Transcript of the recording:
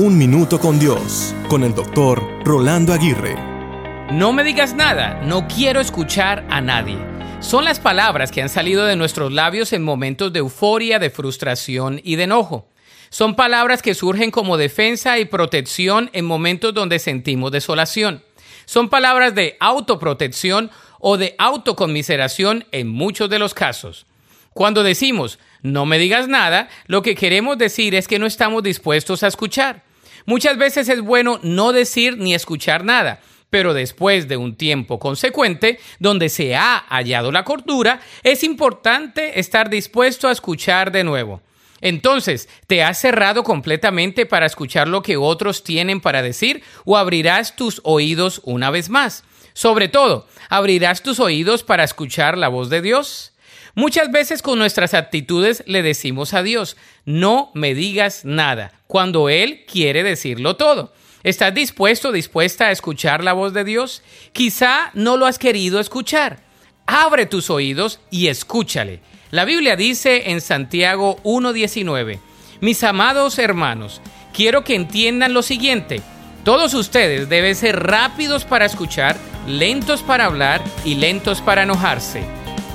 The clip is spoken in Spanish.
Un Minuto con Dios, con el doctor Rolando Aguirre. No me digas nada, no quiero escuchar a nadie. Son las palabras que han salido de nuestros labios en momentos de euforia, de frustración y de enojo. Son palabras que surgen como defensa y protección en momentos donde sentimos desolación. Son palabras de autoprotección o de autoconmiseración en muchos de los casos. Cuando decimos no me digas nada, lo que queremos decir es que no estamos dispuestos a escuchar. Muchas veces es bueno no decir ni escuchar nada, pero después de un tiempo consecuente, donde se ha hallado la cordura, es importante estar dispuesto a escuchar de nuevo. Entonces, ¿te has cerrado completamente para escuchar lo que otros tienen para decir o abrirás tus oídos una vez más? Sobre todo, ¿abrirás tus oídos para escuchar la voz de Dios? Muchas veces con nuestras actitudes le decimos a Dios, no me digas nada, cuando Él quiere decirlo todo. ¿Estás dispuesto, dispuesta a escuchar la voz de Dios? Quizá no lo has querido escuchar. Abre tus oídos y escúchale. La Biblia dice en Santiago 1.19, mis amados hermanos, quiero que entiendan lo siguiente. Todos ustedes deben ser rápidos para escuchar, lentos para hablar y lentos para enojarse.